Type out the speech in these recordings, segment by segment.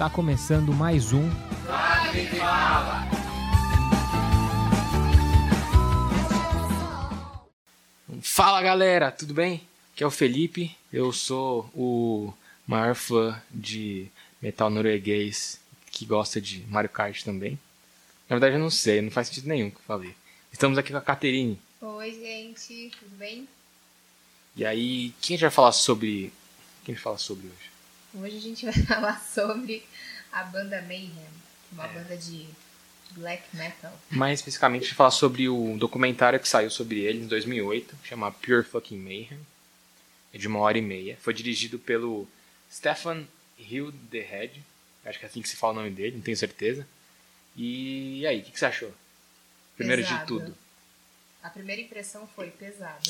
Tá começando mais um. Fala galera, tudo bem? Aqui é o Felipe, eu sou o maior fã de metal norueguês que gosta de Mario Kart também. Na verdade eu não sei, não faz sentido nenhum o que eu falei. Estamos aqui com a Caterine. Oi, gente, tudo bem? E aí, quem a gente vai falar sobre. Quem a gente fala sobre hoje? Hoje a gente vai falar sobre a banda Mayhem, uma banda de black metal. Mais especificamente, a gente falar sobre o documentário que saiu sobre ele em 2008, chama Pure Fucking Mayhem. É de uma hora e meia. Foi dirigido pelo Stefan Hildehead. Acho que é assim que se fala o nome dele, não tenho certeza. E, aí, o que, que você achou? Primeiro de Pesado. tudo. A primeira impressão foi pesado.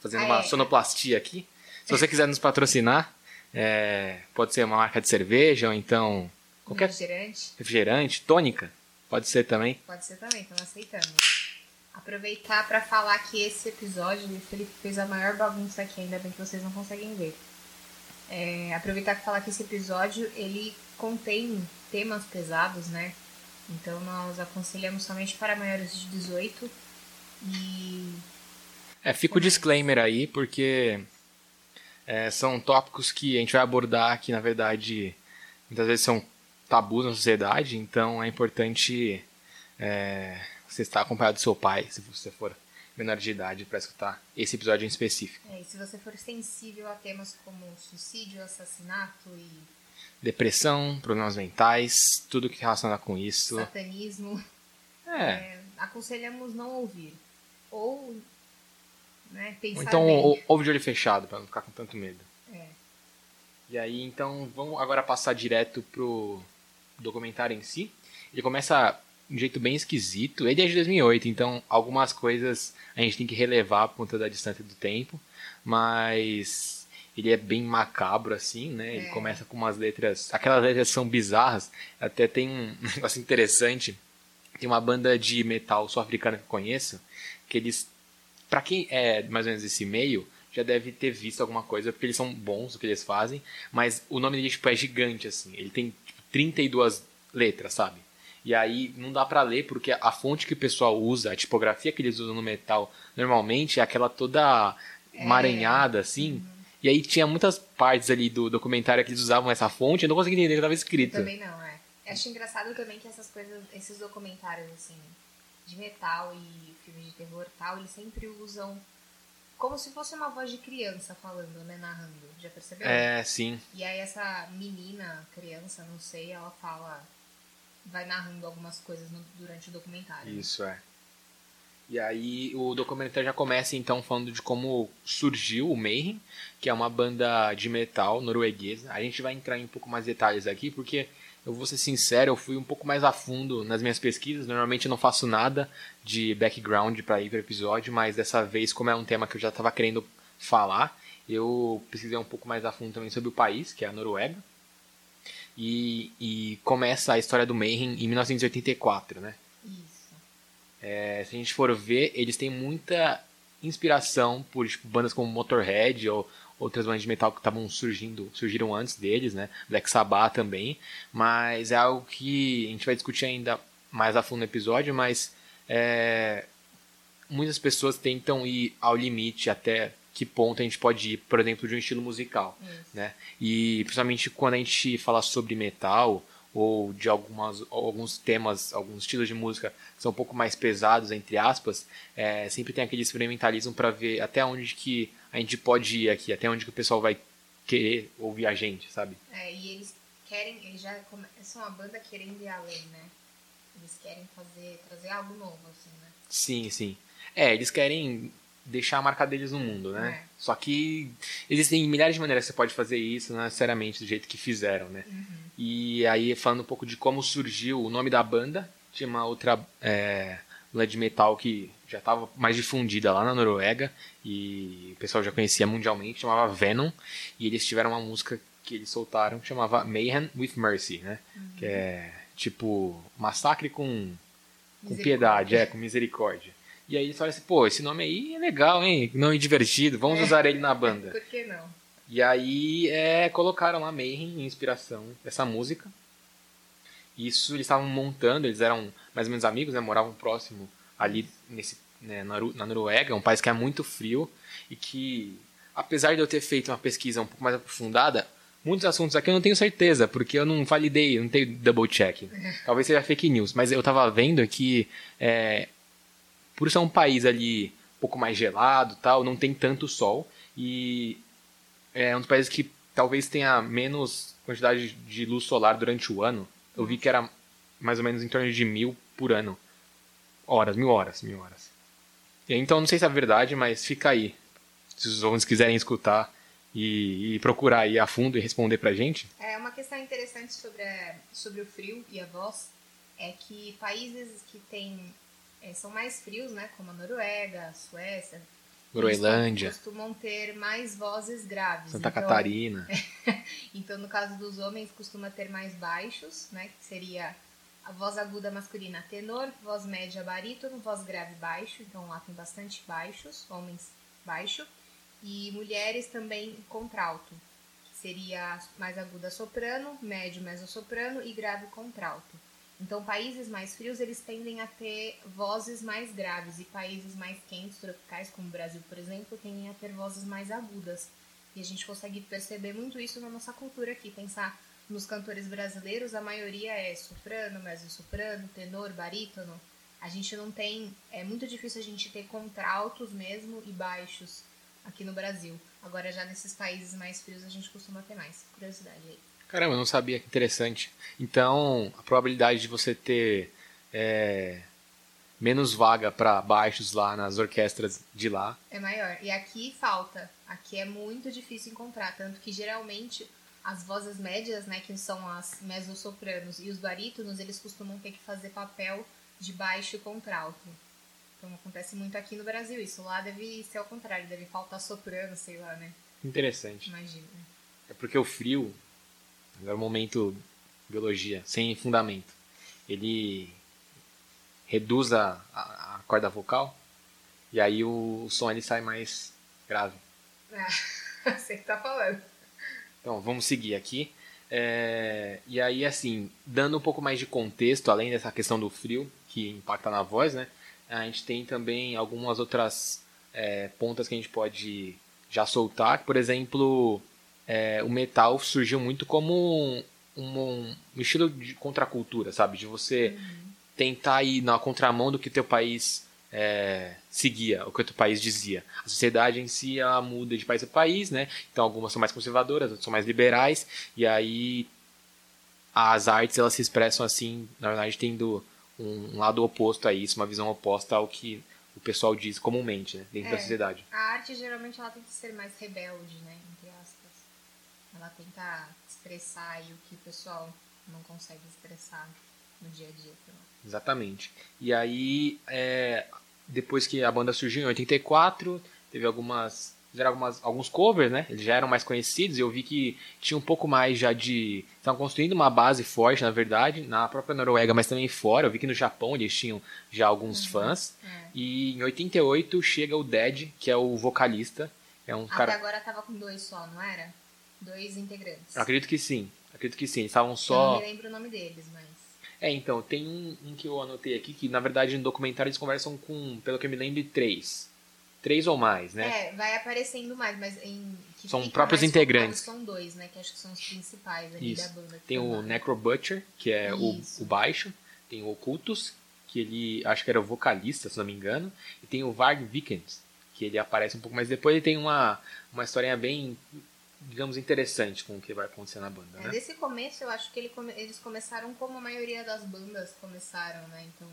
Fazendo Ah, uma é. sonoplastia aqui. Se você quiser nos patrocinar, é, pode ser uma marca de cerveja ou então qualquer Refrigerante, refrigerante, tônica, pode ser também. pode ser também, estamos aceitando. Aproveitar para falar que esse episódio o Felipe fez a maior bagunça aqui, ainda bem que vocês não conseguem ver. É, aproveitar para falar que esse episódio ele contém temas pesados, né? Então nós aconselhamos somente para maiores de 18 e É, fica o disclaimer aí, porque é, são tópicos que a gente vai abordar que, na verdade, muitas vezes são tabus na sociedade, então é importante é, você estar acompanhado do seu pai, se você for menor de idade, para escutar esse episódio em específico. É, e se você for sensível a temas como suicídio, assassinato e Depressão, problemas mentais, tudo que relaciona com isso. satanismo, É, é, aconselhamos não ouvir. Ou né, pensar ou então bem. ou- ouve de olho fechado, para não ficar com tanto medo. É. E aí, então, vamos agora passar direto pro documentário em si. Ele começa de um jeito bem esquisito. Ele é de 2008, então algumas coisas a gente tem que relevar por conta da distância do tempo. Mas ele é bem macabro, assim, né? Ele É. começa com umas letras... Aquelas letras são bizarras. Até tem um negócio interessante. Tem uma banda de metal sul-africana que eu conheço, que eles... Pra quem é mais ou menos desse meio, já deve ter visto alguma coisa, porque eles são bons no que eles fazem, mas o nome dele tipo, é gigante, assim. Ele tem tipo, 32 letras, sabe? E aí não dá pra ler, porque a fonte que o pessoal usa, a tipografia que eles usam no metal, normalmente é aquela toda maranhada, assim. E aí tinha muitas partes ali do documentário que eles usavam essa fonte, eu não conseguia entender o que estava escrito. Também não, é. Eu acho engraçado também que essas coisas, esses documentários, assim, de metal e filmes de terror e tal, eles sempre usam como se fosse uma voz de criança falando, né, narrando. Já percebeu? É, sim. E aí essa menina, criança, não sei, ela fala, vai narrando algumas coisas no- durante o documentário. Isso é. E aí o documentário já começa então falando de como surgiu o Mayhem, que é uma banda de metal norueguesa. A gente vai entrar em um pouco mais detalhes aqui, porque eu vou ser sincero, eu fui um pouco mais a fundo nas minhas pesquisas. Normalmente eu não faço nada de background para ir para o episódio, mas dessa vez, como é um tema que eu já estava querendo falar, eu pesquisei um pouco mais a fundo também sobre o país, que é a Noruega. E, e começa a história do Mayhem em 1984, né? Isso. É, se a gente for ver, eles têm muita inspiração por tipo, bandas como Motorhead ou outras bandas de metal que estavam surgindo, surgiram antes deles, né? Black Sabbath também, mas é algo que a gente vai discutir ainda mais a fundo no episódio, mas é, muitas pessoas tentam ir ao limite até que ponto a gente pode ir, por exemplo, de um estilo musical, Isso. né? E principalmente quando a gente fala sobre metal ou de algumas, alguns temas, alguns estilos de música que são um pouco mais pesados, entre aspas, é, sempre tem aquele experimentalismo para ver até onde que a gente pode ir aqui, até onde que o pessoal vai querer ouvir a gente, sabe? É, e eles querem, eles já come- são uma banda querendo ir além, né? Eles querem fazer, trazer algo novo, assim, né? Sim, sim. É, eles querem deixar a marca deles no mundo, né? É. Só que existem milhares de maneiras que você pode fazer isso, não necessariamente do jeito que fizeram, né? E aí, falando um pouco de como surgiu o nome da banda, tinha uma outra é, de metal que já estava mais difundida lá na Noruega e o pessoal já conhecia mundialmente, chamava Venom, e eles tiveram uma música que eles soltaram que chamava Mayhem with Mercy, né? Que é tipo massacre com, com piedade, é, com misericórdia. E aí eles falaram assim, pô, esse nome aí é legal, hein? Nome divertido, vamos É. usar ele na banda. Por que não? E aí é, colocaram lá Mayhem em inspiração dessa música. Isso eles estavam montando, eles eram mais ou menos amigos, né? Moravam próximo ali nesse, né, na, Noruega, um país que é muito frio e que, apesar de eu ter feito uma pesquisa um pouco mais aprofundada, muitos assuntos aqui eu não tenho certeza, porque eu não validei, eu não tenho double check. Talvez seja fake news, mas eu tava vendo que é, por ser um país ali um pouco mais gelado, tal, não tem tanto sol e é um dos países que talvez tenha menos quantidade de luz solar durante o ano. Eu vi que era mais ou menos em torno de mil por ano. Horas, mil horas, mil horas. E, então não sei se é verdade, mas fica aí. Se os ouvintes quiserem escutar e, e, procurar aí a fundo e responder pra gente. É uma questão interessante sobre, a, sobre o frio e a voz é que países que têm é, são mais frios, né, como a Noruega, a Suécia, Groenlândia, costumam ter mais vozes graves. Santa então, Catarina. então, no caso dos homens, costuma ter mais baixos, né, que seria a voz aguda masculina tenor, voz média barítono, voz grave baixo, então lá tem bastante baixos, homens baixo, e mulheres também contralto, que seria mais aguda soprano, médio mezzo-soprano e grave contralto. Então, países mais frios, eles tendem a ter vozes mais graves, e países mais quentes, tropicais, como o Brasil, por exemplo, tendem a ter vozes mais agudas. E a gente consegue perceber muito isso na nossa cultura aqui, pensar nos cantores brasileiros, a maioria é soprano, mezzo-soprano, tenor, barítono. A gente não tem. É muito difícil a gente ter contraltos mesmo e baixos aqui no Brasil. Agora, já nesses países mais frios, a gente costuma ter mais. Curiosidade aí. Caramba, eu não sabia, que interessante. Então, a probabilidade de você ter é, menos vaga para baixos lá nas orquestras de lá é maior. E aqui falta. Aqui é muito difícil encontrar. Tanto que geralmente as vozes médias, né, que são as mezzo-sopranos e os barítonos, eles costumam ter que fazer papel de baixo e contralto. Então acontece muito aqui no Brasil isso. Lá deve ser ao contrário, deve faltar soprano, sei lá, né? Interessante. Imagina. É porque o frio, agora é um momento biologia, sem fundamento, ele reduz a, a, a corda vocal e aí o, o som ele sai mais grave. Ah, você que tá falando. Então, vamos seguir aqui. É, e aí, assim, dando um pouco mais de contexto, além dessa questão do frio, que impacta na voz, né? A gente tem também algumas outras é, pontas que a gente pode já soltar. Por exemplo, é, o metal surgiu muito como um, um, um, estilo de contracultura, sabe? De você uhum. tentar ir na contramão do que teu país é, seguia, o que o país dizia. A sociedade em si ela muda de país a país, né? Então algumas são mais conservadoras, outras são mais liberais, e aí as artes elas se expressam assim, na verdade tendo um, lado oposto a isso, uma visão oposta ao que o pessoal diz comumente, né, dentro é, da sociedade. A arte geralmente ela tenta ser mais rebelde, né, aspas. Ela tenta expressar aí o que o pessoal não consegue expressar no dia a dia. Exatamente. E aí, é, depois que a banda surgiu em 84, teve algumas fizeram algumas, alguns covers, né? Eles já eram mais conhecidos e eu vi que tinha um pouco mais já de. Estavam construindo uma base forte, na verdade, na própria Noruega, mas também fora. Eu vi que no Japão eles tinham já alguns uhum, fãs. É. E em 88 chega o Dead, que é o vocalista. É um Até cara... agora tava com dois só, não era? Dois integrantes. Eu acredito que sim. Acredito que sim. Eles estavam só. Eu não me lembro o nome deles, mas. É, então, tem um, um, que eu anotei aqui que, na verdade, no documentário eles conversam com, pelo que eu me lembro, três. Três ou mais, né? É, vai aparecendo mais, mas em. são próprios integrantes. São dois, né? Que acho que são os principais ali Isso. da banda. Tem o Necro Butcher, que é o, o, baixo. Tem o Ocultus, que ele acho que era o vocalista, se não me engano. E tem o Varg Vikens, que ele aparece um pouco mais depois. E tem uma, uma historinha bem digamos, interessante com o que vai acontecer na banda, é, né? Desse começo, eu acho que ele come... eles começaram como a maioria das bandas começaram, né? Então,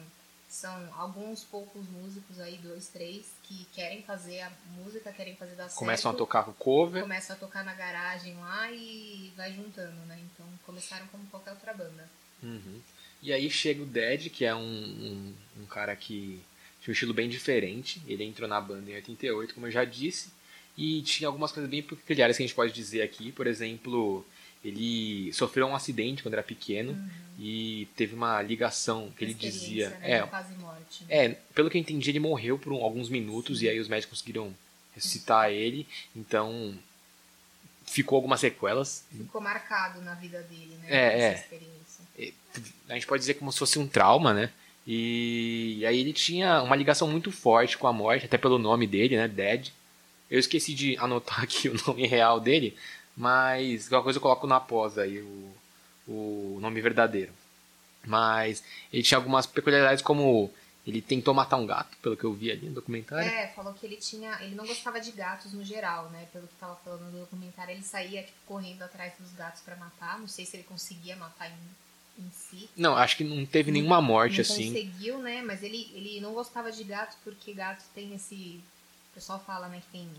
são alguns poucos músicos aí, dois, três, que querem fazer a música, querem fazer dar Começam certo. a tocar o cover. Começam a tocar na garagem lá e vai juntando, né? Então, começaram como qualquer outra banda. Uhum. E aí chega o Dead, que é um, um, um cara que tinha um estilo bem diferente. Ele entrou na banda em 88, como eu já disse e tinha algumas coisas bem peculiares que a gente pode dizer aqui. Por exemplo, ele sofreu um acidente quando era pequeno uhum. e teve uma ligação que ele dizia. Né? É, quase morte. Né? É, pelo que eu entendi, ele morreu por um, alguns minutos Sim. e aí os médicos conseguiram ressuscitar ele. Então ficou algumas sequelas. Ficou marcado na vida dele, né? É, essa é. experiência. A gente pode dizer como se fosse um trauma, né? E aí ele tinha uma ligação muito forte com a morte, até pelo nome dele, né? Dead. Eu esqueci de anotar aqui o nome real dele, mas qualquer coisa eu coloco na pós aí o, o nome verdadeiro. Mas ele tinha algumas peculiaridades como ele tentou matar um gato, pelo que eu vi ali no documentário. É, falou que ele tinha. Ele não gostava de gatos no geral, né? Pelo que tava falando no documentário, ele saía tipo, correndo atrás dos gatos pra matar. Não sei se ele conseguia matar em, em si. Não, acho que não teve nenhuma morte não assim. conseguiu, né? Mas ele, ele não gostava de gatos porque gatos tem esse. O pessoal fala, né, que tem.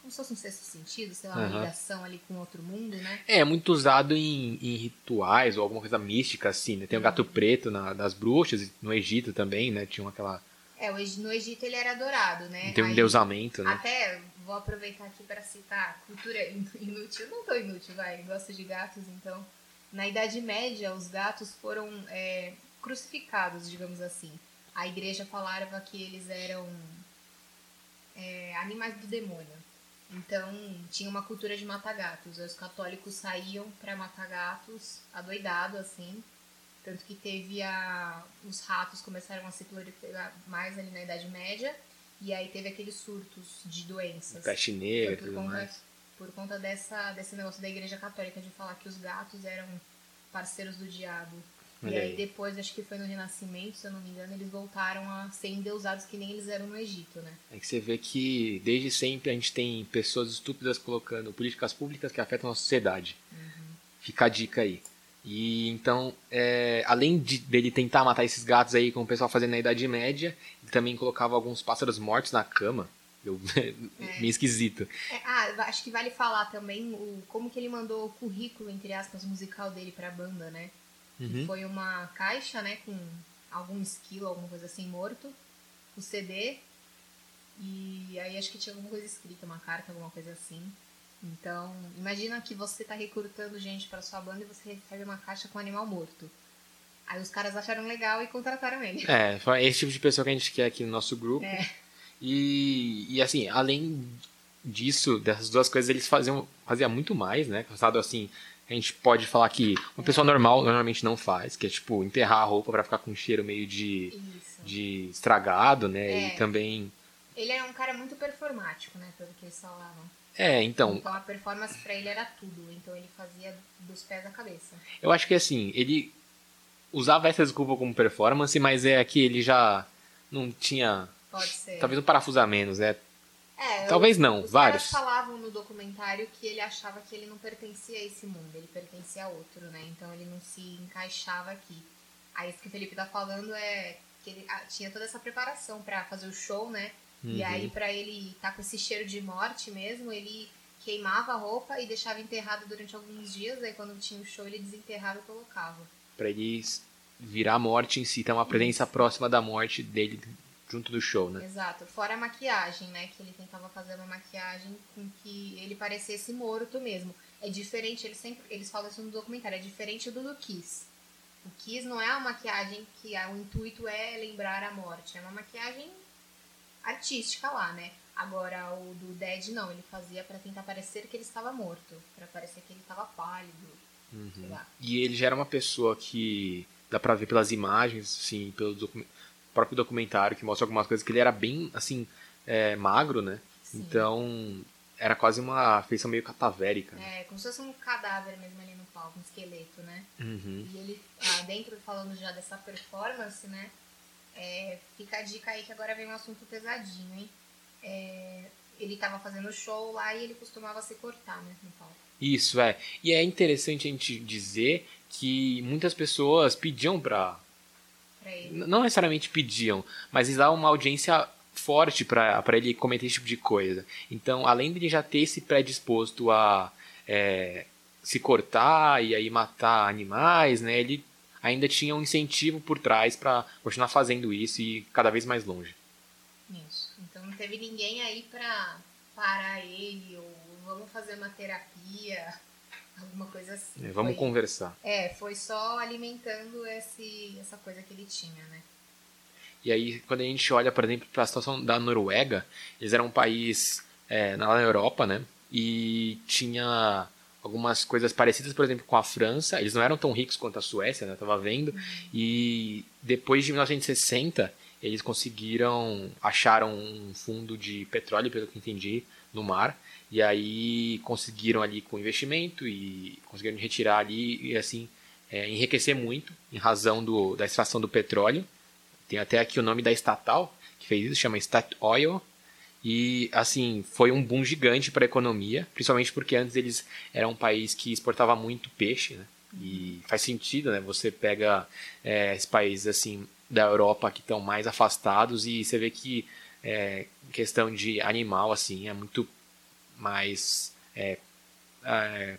Como se fosse um sexto sentido, sei lá, uma Aham. ligação ali com outro mundo, né? É, muito usado em, em rituais ou alguma coisa mística, assim, né? Tem o gato preto na- das bruxas, no Egito também, né? Tinha aquela. É, no Egito ele era adorado, né? Tem um Aí- endeusamento, né? Até vou aproveitar aqui para citar cultura in- inútil. Eu não tô inútil, vai. Gosto de gatos, então. Na Idade Média, os gatos foram é, crucificados, digamos assim. A igreja falava que eles eram é, animais do demônio. Então, tinha uma cultura de matar gatos. Os católicos saíam para matar gatos adoidado, assim. Tanto que teve a... Os ratos começaram a se proliferar mais ali na Idade Média. E aí teve aqueles surtos de doenças. Peste negra e por tudo conta, mais. por conta dessa, desse negócio da igreja católica de falar que os gatos eram parceiros do diabo. E aí, aí. depois, acho que foi no Renascimento, se eu não me engano, eles voltaram a ser endeusados que nem eles eram no Egito, né? É que você vê que desde sempre a gente tem pessoas estúpidas colocando políticas públicas que afetam a sociedade. Fica a dica aí. E então, é, além de, dele tentar matar esses gatos aí, como o pessoal fazia na Idade Média, ele também colocava alguns pássaros mortos na cama. Eu, meio esquisito. É, ah, acho que vale falar também o, como que ele mandou o currículo, entre aspas, musical dele pra banda, né? Que Uhum. foi uma caixa, né, com algum esquilo, alguma coisa assim, morto, o CD, e aí acho que tinha alguma coisa escrita, uma carta, alguma coisa assim. Então, imagina que você tá recrutando gente pra sua banda e você recebe uma caixa com um animal morto. Aí os caras acharam legal e contrataram ele. É, foi esse tipo de pessoa que a gente quer aqui no nosso grupo. É. E, e assim, além disso, dessas duas coisas, eles faziam fazia muito mais, né? Passado assim, a gente pode falar que uma pessoa normal normalmente não faz, que é tipo enterrar a roupa pra ficar com um cheiro meio de, Isso. de estragado, né? É. E também. Ele era um cara muito performático, né, pelo que eles falavam. É, então, Então a performance pra ele era tudo, então ele fazia dos pés à cabeça. eu acho que assim, ele usava essa desculpa como performance, mas é que ele já não tinha. Pode ser. Talvez um parafuso a menos, né? É, Talvez eu- não, os vários. caras falavam no documentário que ele achava que ele não pertencia a esse mundo, ele pertencia a outro, né? Então ele não se encaixava aqui. Aí isso que o Felipe tá falando é que ele ah, tinha toda essa preparação pra fazer o show, né? E Uhum. aí pra ele tá com esse cheiro de morte mesmo, ele queimava a roupa e deixava enterrada durante alguns dias, aí quando tinha o show ele desenterrava e colocava. Pra ele virar a morte em si, ter uma presença próxima da morte dele junto do show, né? Exato. Fora a maquiagem, né? Que ele tentava fazer uma maquiagem com que ele parecesse morto mesmo. É diferente, eles sempre. Eles falam isso no documentário, é diferente do do Kiss. O Kiss não é uma maquiagem que o intuito é lembrar a morte. É uma maquiagem artística lá, né? Agora o do Dead não, ele fazia pra tentar parecer que ele estava morto. Pra parecer que ele estava pálido. Lá. E ele já era uma pessoa que dá pra ver pelas imagens, assim, pelo docu- próprio documentário que mostra algumas coisas que ele era bem, assim, é, magro, né? Sim. Então era quase uma feição meio catavérica. né? É, como se fosse um cadáver mesmo ali no palco, um esqueleto, né? Uhum. E ele, ah, dentro, falando já dessa performance, né? é, fica a dica aí que agora vem um assunto pesadinho, hein? É, ele tava fazendo show lá e ele costumava se cortar, né? No palco. Isso, é. E é interessante a gente dizer que muitas pessoas pediam pra. Pra ele. Não necessariamente pediam, mas eles davam uma audiência forte pra ele cometer esse tipo de coisa. Então, além dele já ter se predisposto a é, se cortar e aí matar animais, né? Ele ainda tinha um incentivo por trás pra continuar fazendo isso e ir cada vez mais longe. Isso. Então não teve ninguém aí pra parar ele ou vamos fazer uma terapia, alguma coisa assim. É, vamos Foi- conversar. É, foi só alimentando esse, essa coisa que ele tinha, né? E aí, quando a gente olha, por exemplo, para a situação da Noruega, eles eram um país é, na Europa, né? e tinha algumas coisas parecidas, por exemplo, com a França. Eles não eram tão ricos quanto a Suécia, né? Eu tava vendo. E depois de 1960, eles conseguiram, acharam um fundo de petróleo, pelo que entendi, no mar. E aí conseguiram ali com investimento e conseguiram retirar ali e assim é, enriquecer muito em razão do, da extração do petróleo. Tem até aqui o nome da estatal que fez isso, chama Statoil. E assim, foi um boom gigante para a economia, principalmente porque antes eles eram um país que exportava muito peixe, né? E faz sentido, né? Você pega é, esses países assim da Europa que estão mais afastados e você vê que é, questão de animal assim é muito mais é, é,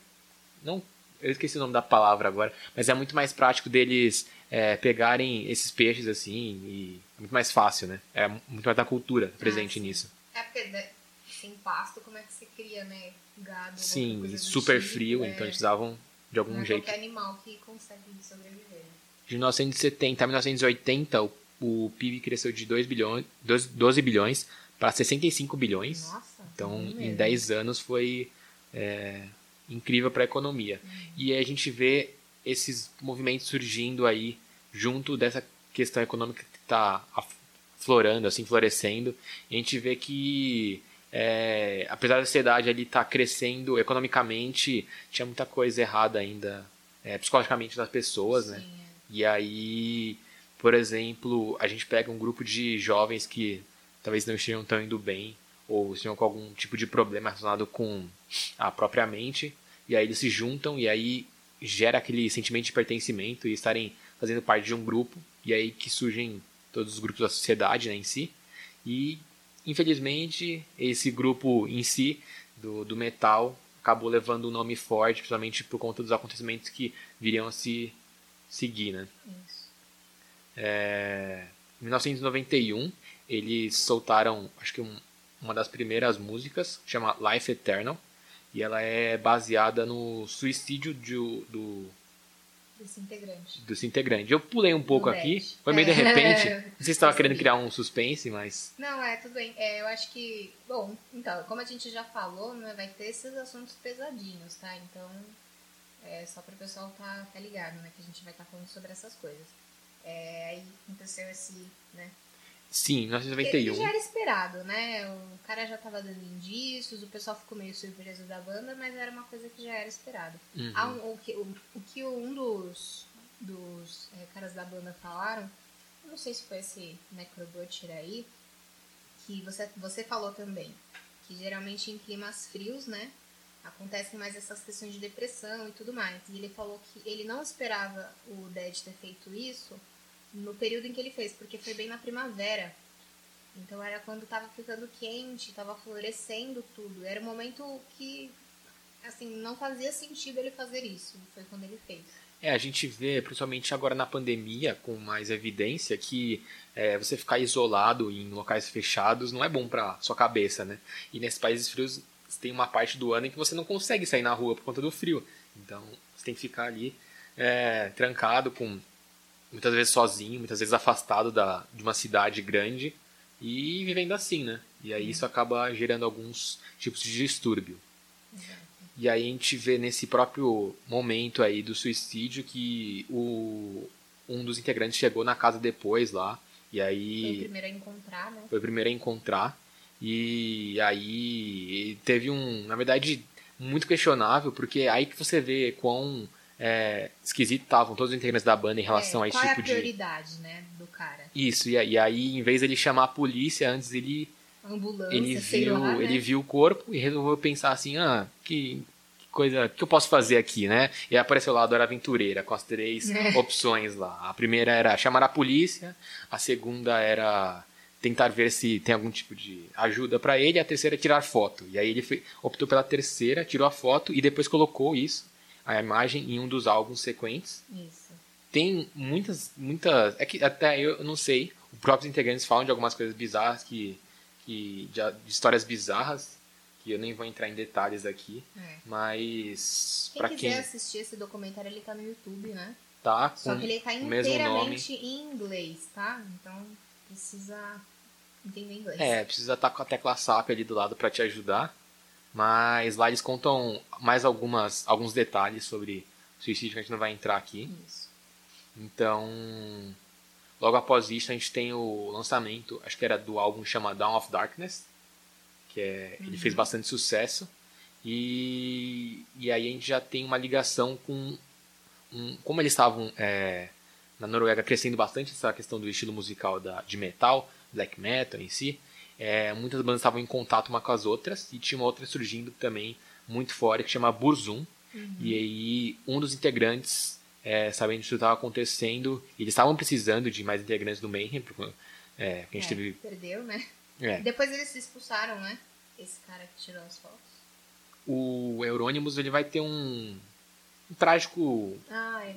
não eu esqueci o nome da palavra agora, mas é muito mais prático deles é, pegarem esses peixes assim e é muito mais fácil, né? É muito mais da cultura presente ah, nisso. É porque né, sem pasto, como é que você cria, né? Gado, Sim, e super tipo, frio, é... então eles precisavam de algum Não é jeito. qualquer animal que consegue sobreviver. Né? De 1970 a 1980, o, o PIB cresceu de 2 bilhões, 12 bilhões para 65 bilhões. Nossa, então, em 10 anos foi é, incrível para a economia. Uhum. E aí a gente vê esses movimentos surgindo aí junto dessa questão econômica que está florando, assim, florescendo. E a gente vê que é, apesar da sociedade ali estar tá crescendo economicamente, tinha muita coisa errada ainda é, psicologicamente das pessoas, né? Sim, né? É. E aí, por exemplo, a gente pega um grupo de jovens que talvez não estejam tão indo bem ou estejam com algum tipo de problema relacionado com a própria mente, e aí eles se juntam e aí gera aquele sentimento de pertencimento e estarem fazendo parte de um grupo, e aí que surgem todos os grupos da sociedade né, em si. E infelizmente esse grupo em si do, do metal acabou levando um nome forte, principalmente por conta dos acontecimentos que viriam a se seguir, né? Isso. É, em 1991 eles soltaram, acho que um, uma das primeiras músicas, chama Life Eternal, e ela é baseada no suicídio de, do desse integrante. Desse integrante. Eu pulei um pouco aqui, foi meio é. de repente. Não sei se estava querendo criar um suspense, mas. Não, é, tudo bem. É, eu acho que. Bom, então, como a gente já falou, né, vai ter esses assuntos pesadinhos, tá? Então, é só para o pessoal tá, tá ligado, né? Que a gente vai estar tá falando sobre essas coisas. É, aí aconteceu esse, né? Sim, 1991. já era esperado, né? O cara já tava dando indícios, o pessoal ficou meio surpreso da banda, mas era uma coisa que já era esperado. Uhum. Um, o, que, o, o, que um dos, dos é, caras da banda falaram, não sei se foi esse Necrobutcher aí, que você, você falou também, que geralmente em climas frios, né? Acontecem mais essas questões de depressão e tudo mais. E ele falou que ele não esperava o Dead ter feito isso no período em que ele fez, porque foi bem na primavera. Então era quando estava ficando quente, estava florescendo tudo. Era um momento que assim não fazia sentido ele fazer isso. Foi quando ele fez. É, a gente vê, principalmente agora na pandemia, com mais evidência, que é, você ficar isolado em locais fechados não é bom para sua cabeça, né? E nesses países frios tem uma parte do ano em que você não consegue sair na rua por conta do frio. Então você tem que ficar ali é, trancado com muitas vezes sozinho, muitas vezes afastado da, de uma cidade grande e vivendo assim, né? E aí isso acaba gerando alguns tipos de distúrbio. E aí a gente vê nesse próprio momento aí do suicídio que o, um dos integrantes chegou na casa depois lá. E aí. Foi o primeiro a encontrar, né? Foi o primeiro a encontrar. E aí teve um. Na verdade, muito questionável, porque aí que você vê quão é, esquisito estavam todos os integrantes da banda em relação é, a esse tipo é a de. prioridade, né, do cara. Isso, e, e aí, em vez dele chamar a polícia, antes ele. Ambulância, ele viu, lá, né? ele viu o corpo e resolveu pensar assim, ah, que, que coisa, que eu posso fazer aqui, né? E apareceu lá a Dora Aventureira com as três é. opções lá. A primeira era chamar a polícia, a segunda era tentar ver se tem algum tipo de ajuda para ele, a terceira é tirar foto. E aí ele foi, optou pela terceira, tirou a foto e depois colocou isso a imagem em um dos álbuns sequentes. Isso. Tem muitas, muitas. É que até eu não sei. Os próprios integrantes falam de algumas coisas bizarras que. que de, de histórias bizarras. Que eu nem vou entrar em detalhes aqui. É. Mas. Quem quiser quem... assistir esse documentário, ele tá no YouTube, né? Tá, Só que ele tá inteiramente em inglês, tá? Então precisa entender inglês. É, precisa estar tá com a tecla SAP ali do lado para te ajudar. Mas lá eles contam mais algumas, alguns detalhes sobre suicídio que a gente não vai entrar aqui. Isso. Então, logo após isso, a gente tem o lançamento, acho que era do álbum chamado Dawn of Darkness, que é, ele fez bastante sucesso. E, e aí a gente já tem uma ligação com. Um, como eles estavam é, na Noruega crescendo bastante essa questão do estilo musical da, de metal, black metal em si, é, muitas bandas estavam em contato uma com as outras e tinha uma outra surgindo também muito fora que chama Burzum. E aí um dos integrantes, é, sabendo disso estava acontecendo, eles estavam precisando de mais integrantes do Mayhem, porque é, a gente É, teve. Perdeu, né? É, Depois eles se expulsaram, né? Esse cara que tirou as fotos. o Euronymous ele vai ter um, um trágico Ah, é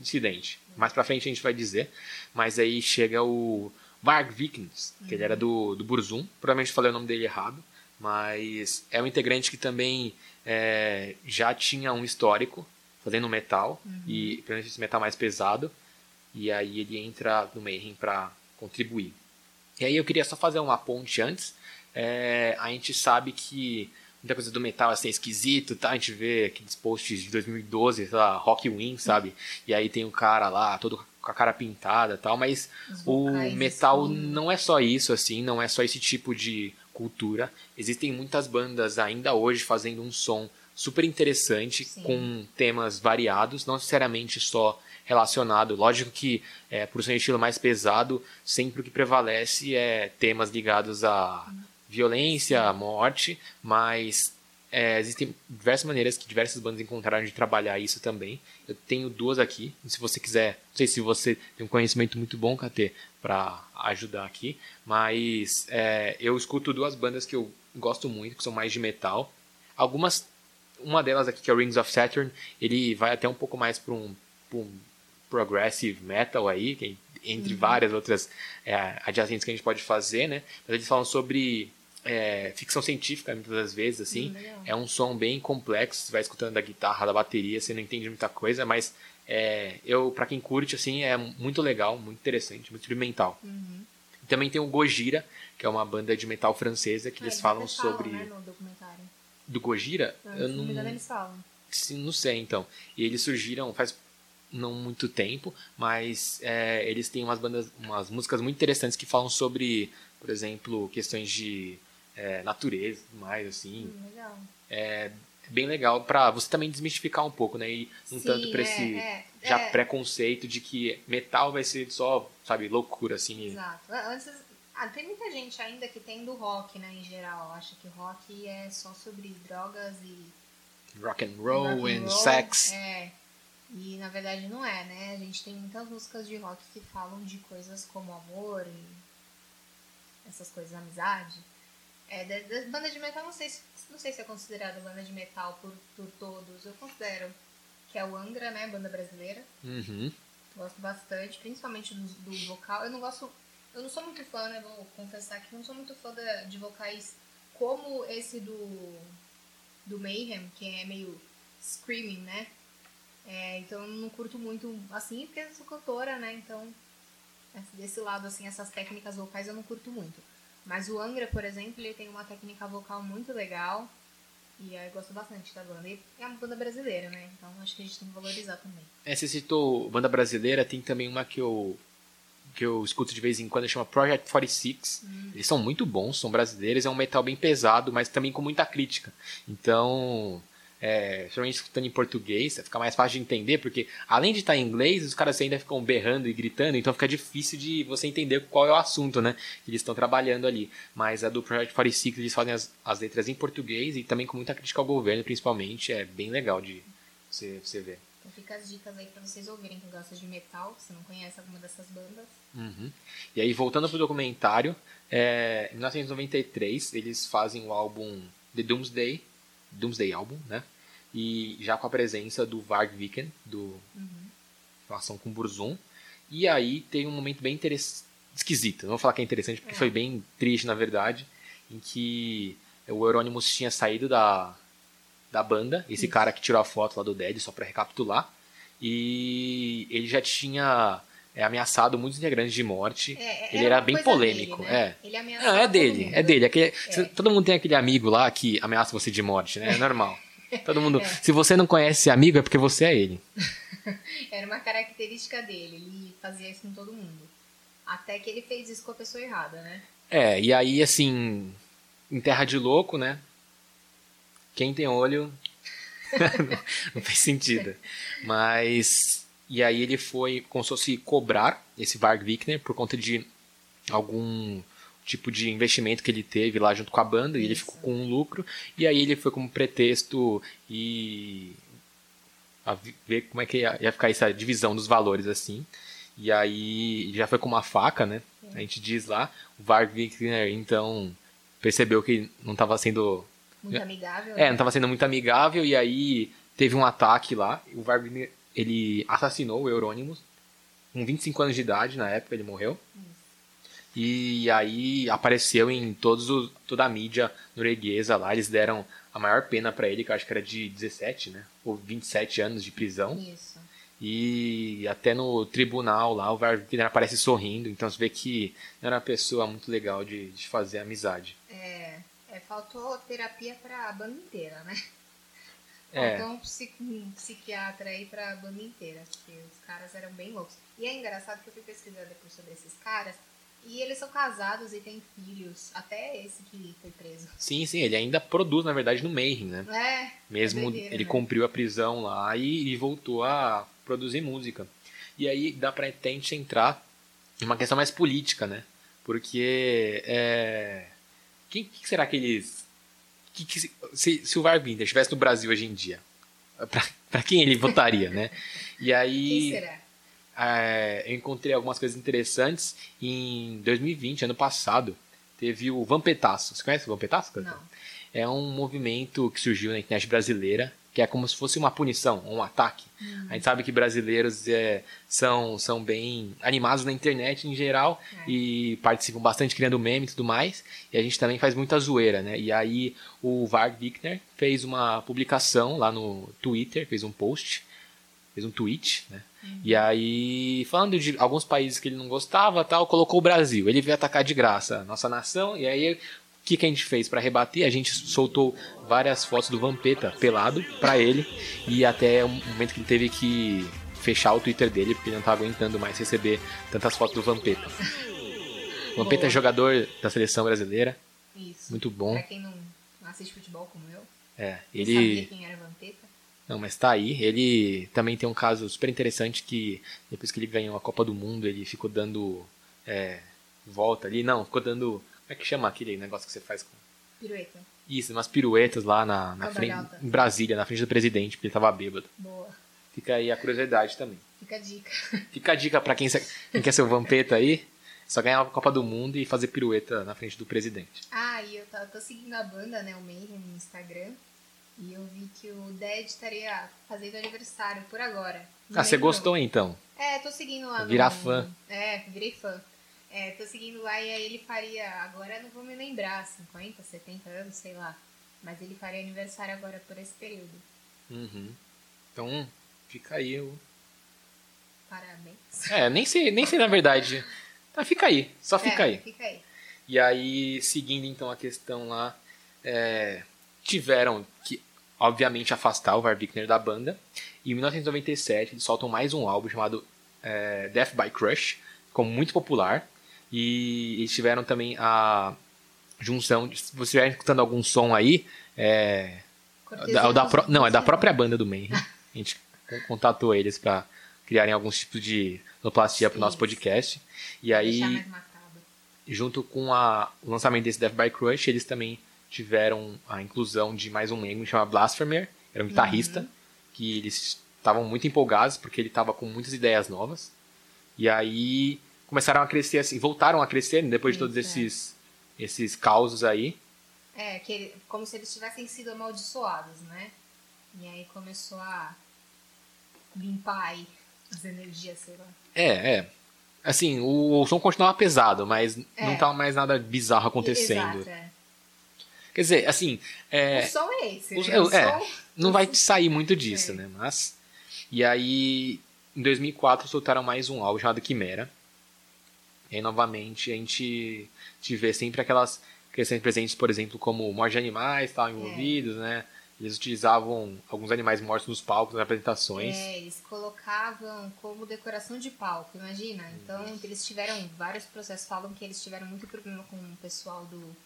incidente. Mais pra frente a gente vai dizer. Mas aí chega o Varg Vikings, que ele era do, do Burzum. Provavelmente falei o nome dele errado. Mas é um integrante que também é, já tinha um histórico fazendo metal. E principalmente esse metal mais pesado. E aí ele entra no Mayhem pra contribuir. E aí eu queria só fazer uma ponte antes. É, a gente sabe que muita coisa do metal é assim, esquisito, tá? A gente vê aqueles posts de 2012, sei lá, Rock Win, sabe? E aí tem o cara lá, todo com a cara pintada e tal, mas o metal assim. não é só isso, assim, não é só esse tipo de cultura. Existem muitas bandas ainda hoje fazendo um som super interessante, Sim. com temas variados, não necessariamente só relacionado. Lógico que, é, por ser um estilo mais pesado, sempre o que prevalece é temas ligados à violência, à morte, mas é, existem diversas maneiras que diversas bandas encontraram de trabalhar isso também. Eu tenho duas aqui, se você quiser, não sei se você tem um conhecimento muito bom, KT, para ajudar aqui, mas é, eu escuto duas bandas que eu gosto muito, que são mais de metal. Algumas, uma delas aqui que é o Rings of Saturn, ele vai até um pouco mais para um, um progressive metal aí, é entre várias outras é, adjacentes que a gente pode fazer, né? Mas eles falam sobre é, ficção científica muitas das vezes, assim. Hum, legal. é um som bem complexo, você vai escutando da guitarra, da bateria, você não entende muita coisa, mas é, eu, para quem curte, assim, é muito legal, muito interessante, muito experimental. Uhum. Também tem o Gojira, que é uma banda de metal francesa que Ah, eles falam sobre né, no documentário. do Gojira. Ah, eu se não engano, não, eles falam. Sim, não sei, então. E eles surgiram faz não muito tempo, mas é, eles têm umas bandas, umas músicas muito interessantes que falam sobre, por exemplo, questões de é, natureza e tudo mais, assim. Hum, legal. É bem legal pra você também desmistificar um pouco, né? E um Sim, tanto pra é, esse é, já é. preconceito de que metal vai ser só, sabe, loucura, assim. Exato. Antes, ah, tem muita gente ainda que tem do rock, né, em geral. Acha que rock é só sobre drogas e Rock and roll rock and and roll. sex. É. E na verdade não é, né? A gente tem muitas músicas de rock que falam de coisas como amor e essas coisas, amizade. É, da, da banda de metal, não sei, se, não sei se é considerada banda de metal por, por todos. Eu considero que é o Angra, né? Banda brasileira. Uhum. Gosto bastante, principalmente do, do vocal. Eu não gosto. Eu não sou muito fã, né? Vou confessar que não sou muito fã da- de vocais como esse do. do Mayhem, que é meio screaming, né? É, então eu não curto muito assim, porque eu sou cantora, né? Então, esse- desse lado, assim, essas técnicas vocais eu não curto muito. Mas o Angra, por exemplo, ele tem uma técnica vocal muito legal. E aí eu gosto bastante da banda. E é uma banda brasileira, né? Então acho que a gente tem que valorizar também. É, você citou banda brasileira, tem também uma que eu que eu escuto de vez em quando, chama Project 46. Eles são muito bons, são brasileiros, é um metal bem pesado, mas também com muita crítica. Então, é, geralmente escutando em português, fica mais fácil de entender, porque além de estar em inglês, os caras ainda ficam berrando e gritando, então fica difícil de você entender qual é o assunto, né, que eles estão trabalhando ali. Mas a do Project 46, eles fazem as, as letras em português e também com muita crítica ao governo, principalmente, é bem legal de você, você ver. Então fica as dicas aí pra vocês ouvirem quem gosta de metal, se não conhece alguma dessas bandas. Uhum. E aí, voltando pro documentário, é, em 1993 eles fazem o álbum The Doomsday, Doomsday Album, né? E já com a presença do Varg Viken, do relação com Burzum. E aí tem um momento bem interess- esquisito, não vou falar que é interessante, porque É. foi bem triste, na verdade, em que o Euronymous tinha saído da, da banda, esse Isso. cara que tirou a foto lá do Dead, só pra recapitular, e ele já tinha é ameaçado muitos integrantes de morte. É, ele era era bem polêmico. dele, né? É. Ele Não, é dele, é dele. Aquele- cê- Todo mundo tem aquele amigo lá que ameaça você de morte, né? É normal. Todo mundo. É. Se você não conhece esse amigo, é porque você é ele. Era uma característica dele, ele fazia isso com todo mundo. Até que ele fez isso com a pessoa errada, né? É, e aí, assim, em terra de louco, né? Quem tem olho. não, não faz sentido. Mas. E aí ele foi, como se fosse cobrar esse Varg Vickner por conta de algum tipo de investimento que ele teve lá junto com a banda e ele Isso. ficou com um lucro. E aí ele foi como pretexto e. a ver como é que ia, ia ficar essa divisão dos valores assim. E aí já foi com uma faca, né? A gente diz lá. O Varg Vickner, então, percebeu que não estava sendo. Muito amigável. É, né? não estava sendo muito amigável. E aí teve um ataque lá. O Varg ele assassinou o Euronymous. Com 25 anos de idade, na época ele morreu. E aí apareceu em todos os, toda a mídia norueguesa lá. Eles deram a maior pena pra ele, que eu acho que era de 17, né? Ou 27 anos de prisão. Isso. E até no tribunal lá, o Varg aparece sorrindo. Então você vê que não era uma pessoa muito legal de, de fazer amizade. É, é, faltou terapia pra banda inteira, né? É. Faltou um, psi- um psiquiatra aí pra banda inteira, porque os caras eram bem loucos. E é engraçado que eu fui pesquisando depois sobre esses caras, e eles são casados e têm filhos, até esse que foi preso. Sim, sim, ele ainda produz, na verdade, no Mayhem, né? É, Mesmo doideira, ele né? cumpriu a prisão lá e, e voltou a produzir música. E aí dá pra até a gente entrar em uma questão mais política, né? Porque é... Quem que será que eles. Que- que se, se, o Varbinder estivesse no Brasil hoje em dia, pra, pra quem ele votaria, né? E aí. quem será? é, eu encontrei algumas coisas interessantes. Em 2020, ano passado, teve o Vampetaço. Você conhece o Vampetaço? Não. É um movimento que surgiu na internet brasileira, que é como se fosse uma punição, um ataque. A gente sabe que brasileiros é, são, são bem animados na internet em geral É. e participam bastante criando meme e tudo mais. E a gente também faz muita zoeira, né? E aí o Varg Vickner fez uma publicação lá no Twitter, fez um post, fez um tweet, né? E aí, falando de alguns países que ele não gostava, tal, colocou o Brasil. Ele veio atacar de graça a nossa nação, e aí que, que a gente fez para rebater? A gente soltou várias fotos do Vampeta pelado para ele, e até um momento que ele teve que fechar o Twitter dele, porque ele não tava aguentando mais receber tantas fotos do Vampeta. O Vampeta é jogador da seleção brasileira, Isso. muito bom. Pra quem não assiste futebol como eu, É, ele. sabia quem era Vampeta. Não, mas tá aí. Ele também tem um caso super interessante que depois que ele ganhou a Copa do Mundo, ele ficou dando é, volta ali. Não, ficou dando. Como é que chama aquele negócio que você faz com. Pirueta. Isso, umas piruetas lá na, na frente. Em Brasília, na frente do presidente, porque ele tava bêbado. Boa. Fica aí a curiosidade também. Fica a dica. Fica a dica pra quem, quem quer ser o Vampeta aí. Só ganhar a Copa do Mundo e fazer pirueta na frente do presidente. Ah, e eu tô, tô seguindo a banda, né, o Mayhem no Instagram. E eu vi que o Dead estaria fazendo aniversário por agora. Ah, você gostou então? É, tô seguindo lá. Virar no... fã. É, virei fã. É, tô seguindo lá e aí ele faria. Agora não vou me lembrar, 50, 70 anos, sei lá. Mas ele faria aniversário agora por esse período. Uhum. Então, fica aí. o- Parabéns. É, nem sei, nem sei na verdade. Tá, fica aí. Só fica É, aí. Fica aí. E aí, seguindo então a questão lá, é, tiveram que, obviamente, afastar o Varbickner da banda. E em 1997 eles soltam mais um álbum chamado é, Death by Crush, ficou muito popular. E eles tiveram também a junção, se você estiver escutando algum som aí, é, da, da pró- não, é da própria banda do Mayhem. A gente contatou eles para criarem alguns tipos de sonoplastia para o nosso podcast. E aí junto com a- o lançamento desse Death by Crush, eles também tiveram a inclusão de mais um membro que chama Blasphemer, era um guitarrista, que eles estavam muito empolgados porque ele estava com muitas ideias novas. E aí começaram a crescer assim, voltaram a crescer né, depois de todos é. esses esses causos aí. É, que como se eles tivessem sido amaldiçoados, né? E aí começou a limpar aí as energias, sei lá. É, é. Assim, o, o som continuava pesado, mas É. não tava mais nada bizarro acontecendo. Exato, é. Quer dizer, assim, é, O som é esse. Os- né? O é, som- não vai sair muito disso, É. né? Mas. E aí, em 2004 soltaram mais um álbum chamado Quimera. E aí, novamente, a gente, te vê sempre aquelas questões presentes, por exemplo, como morte de animais estavam envolvidos, é. né? Eles utilizavam alguns animais mortos nos palcos, nas apresentações. É, eles colocavam como decoração de palco, imagina. Então, eles tiveram vários processos. Falam que eles tiveram muito problema com o pessoal do,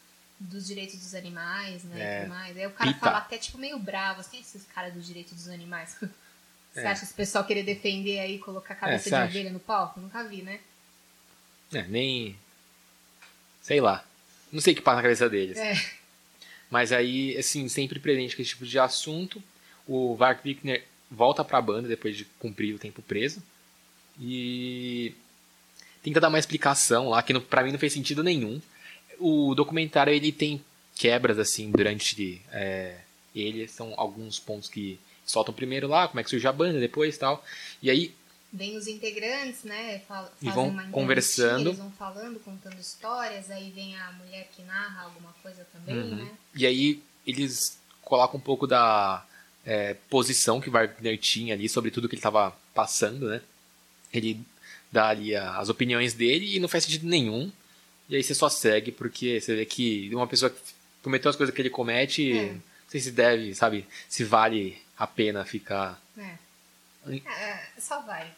dos direitos dos animais, né? É. E tudo mais. Aí o cara Pita. fala até, tipo, meio bravo. Assim, esses caras dos direitos dos animais. Você é. acha esse pessoal querer defender aí, colocar a cabeça é, de ovelha no palco? Nunca vi, né? É, nem... Sei lá. Não sei o que passa na cabeça deles. É. Mas aí, assim, sempre presente com esse tipo de assunto. O Vark Wickner volta para a banda depois de cumprir o tempo preso. E tenta dar uma explicação lá que para mim não fez sentido nenhum. O documentário ele tem quebras assim durante é, ele, são alguns pontos que soltam primeiro lá, como é que surge a banda, depois tal. E aí vem os integrantes, né? Fala, e vão conversando. Eles vão falando, contando histórias, aí vem a mulher que narra alguma coisa também, uhum. né? E aí eles colocam um pouco da é, posição que o Wagner tinha ali sobre tudo que ele estava passando, né? Ele dá ali as opiniões dele e não faz sentido nenhum. E aí você só segue porque você vê que uma pessoa que cometeu as coisas que ele comete, é. não sei se deve, sabe, se vale a pena ficar. É. é só vai.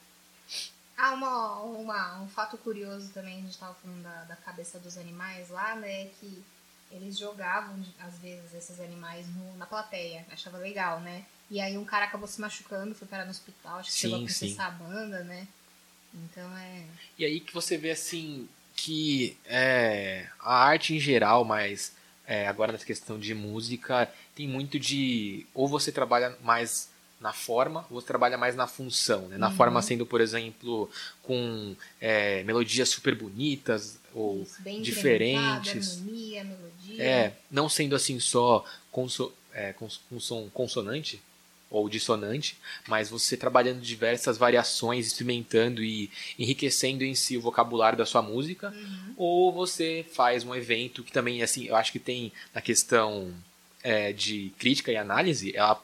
Ah, uma, uma, um fato curioso também, a gente estava falando da, da cabeça dos animais lá, né? Que eles jogavam, às vezes, esses animais no, na plateia. Achava legal, né? E aí um cara acabou se machucando, foi parar no hospital, acho que sim, chegou a processar a banda, né? Então é. E aí que você vê assim que é, a arte em geral, mas é, agora nessa questão de música, tem muito de. Ou você trabalha mais na forma, ou você trabalha mais na função, né? Na uhum. forma sendo, por exemplo, com é, melodias super bonitas ou Isso, diferentes. Harmonia, melodia. É, não sendo assim só conso, é, com som consonante ou dissonante, mas você trabalhando diversas variações, experimentando e enriquecendo em si o vocabulário da sua música, uhum. ou você faz um evento que também, assim, eu acho que tem na questão é, de crítica e análise, ela